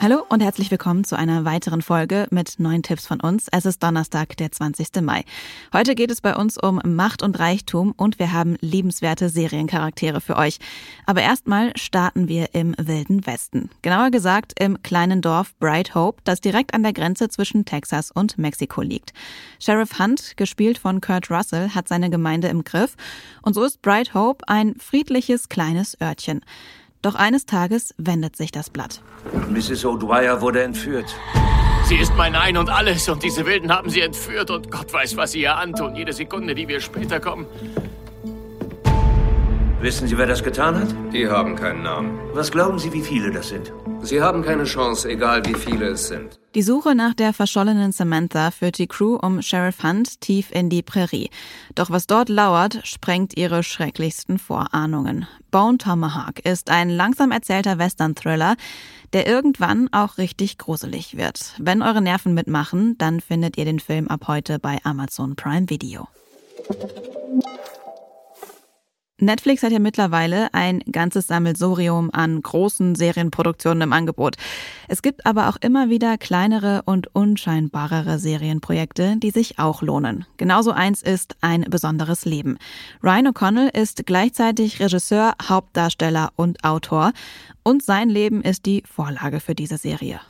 Hallo und herzlich willkommen zu einer weiteren Folge mit neuen Tipps von uns. Es ist Donnerstag, der 20. Mai. Heute geht es bei uns um Macht und Reichtum und wir haben liebenswerte Seriencharaktere für euch. Aber erstmal starten wir im Wilden Westen. Genauer gesagt im kleinen Dorf Bright Hope, das direkt an der Grenze zwischen Texas und Mexiko liegt. Sheriff Hunt, gespielt von Kurt Russell, hat seine Gemeinde im Griff und so ist Bright Hope ein friedliches kleines Örtchen. Doch eines Tages wendet sich das Blatt. Mrs. O'Dwyer wurde entführt. Sie ist mein Ein und Alles und diese Wilden haben sie entführt und Gott weiß, was sie ihr antun. Jede Sekunde, die wir später kommen. Wissen Sie, wer das getan hat? Die haben keinen Namen. Was glauben Sie, wie viele das sind? Sie haben keine Chance, egal wie viele es sind. Die Suche nach der verschollenen Samantha führt die Crew um Sheriff Hunt tief in die Prärie. Doch was dort lauert, sprengt ihre schrecklichsten Vorahnungen. Bone Tomahawk ist ein langsam erzählter Western-Thriller, der irgendwann auch richtig gruselig wird. Wenn eure Nerven mitmachen, dann findet ihr den Film ab heute bei Amazon Prime Video. Netflix hat ja mittlerweile ein ganzes Sammelsurium an großen Serienproduktionen im Angebot. Es gibt aber auch immer wieder kleinere und unscheinbarere Serienprojekte, die sich auch lohnen. Genauso eins ist ein besonderes Leben. Ryan O'Connell ist gleichzeitig Regisseur, Hauptdarsteller und Autor und sein Leben ist die Vorlage für diese Serie.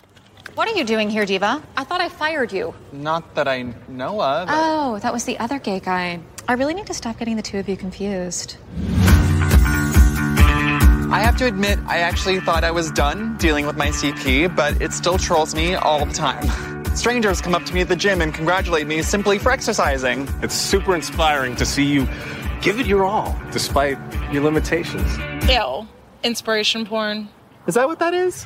What are you doing here, Diva? I thought I fired you. Not that I know of. Oh, that was the other gay guy. I really need to stop getting the two of you confused. I have to admit, I actually thought I was done dealing with my CP, but it still trolls me all the time. Strangers come up to me at the gym and congratulate me simply for exercising. It's super inspiring to see you give it your all, despite your limitations. Ew. Inspiration porn. Is that what that is?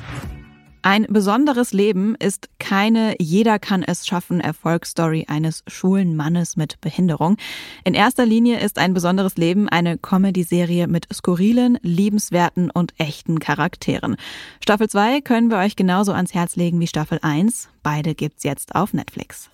Ein besonderes Leben ist keine Jeder kann es schaffen Erfolgsstory eines schwulen Mannes mit Behinderung. In erster Linie ist ein besonderes Leben eine Comedy-Serie mit skurrilen, liebenswerten und echten Charakteren. Staffel 2 können wir euch genauso ans Herz legen wie Staffel 1. Beide gibt's jetzt auf Netflix.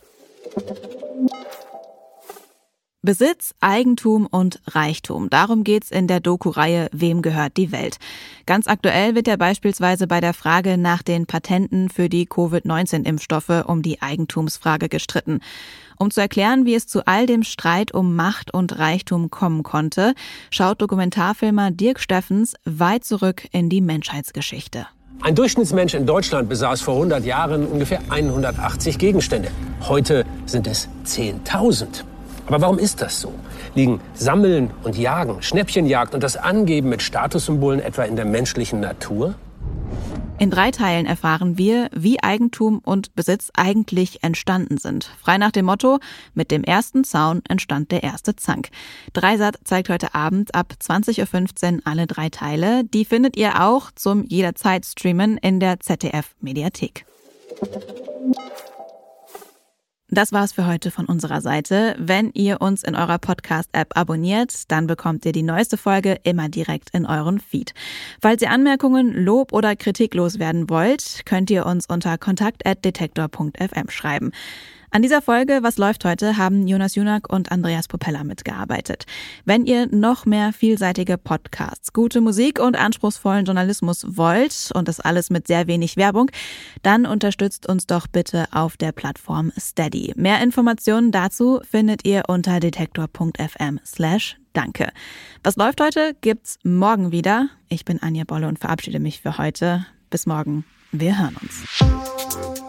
Besitz, Eigentum und Reichtum. Darum geht's in der Doku-Reihe Wem gehört die Welt? Ganz aktuell wird ja beispielsweise bei der Frage nach den Patenten für die Covid-19-Impfstoffe um die Eigentumsfrage gestritten. Um zu erklären, wie es zu all dem Streit um Macht und Reichtum kommen konnte, schaut Dokumentarfilmer Dirk Steffens weit zurück in die Menschheitsgeschichte. Ein Durchschnittsmensch in Deutschland besaß vor 100 Jahren ungefähr 180 Gegenstände. Heute sind es 10.000. Aber warum ist das so? Liegen Sammeln und Jagen, Schnäppchenjagd und das Angeben mit Statussymbolen etwa in der menschlichen Natur? In drei Teilen erfahren wir, wie Eigentum und Besitz eigentlich entstanden sind. Frei nach dem Motto, mit dem ersten Zaun entstand der erste Zank. Dreisat zeigt heute Abend ab 20.15 Uhr alle drei Teile. Die findet ihr auch zum jederzeit streamen in der ZDF Mediathek. Das war's für heute von unserer Seite. Wenn ihr uns in eurer Podcast-App abonniert, dann bekommt ihr die neueste Folge immer direkt in euren Feed. Falls ihr Anmerkungen, Lob oder Kritik loswerden wollt, könnt ihr uns unter kontakt.detektor.fm schreiben. An dieser Folge Was läuft heute haben Jonas Junak und Andreas Popella mitgearbeitet. Wenn ihr noch mehr vielseitige Podcasts, gute Musik und anspruchsvollen Journalismus wollt und das alles mit sehr wenig Werbung, dann unterstützt uns doch bitte auf der Plattform Steady. Mehr Informationen dazu findet ihr unter detektor.fm slash Danke. Was läuft heute gibt's morgen wieder. Ich bin Anja Bolle und verabschiede mich für heute. Bis morgen. Wir hören uns.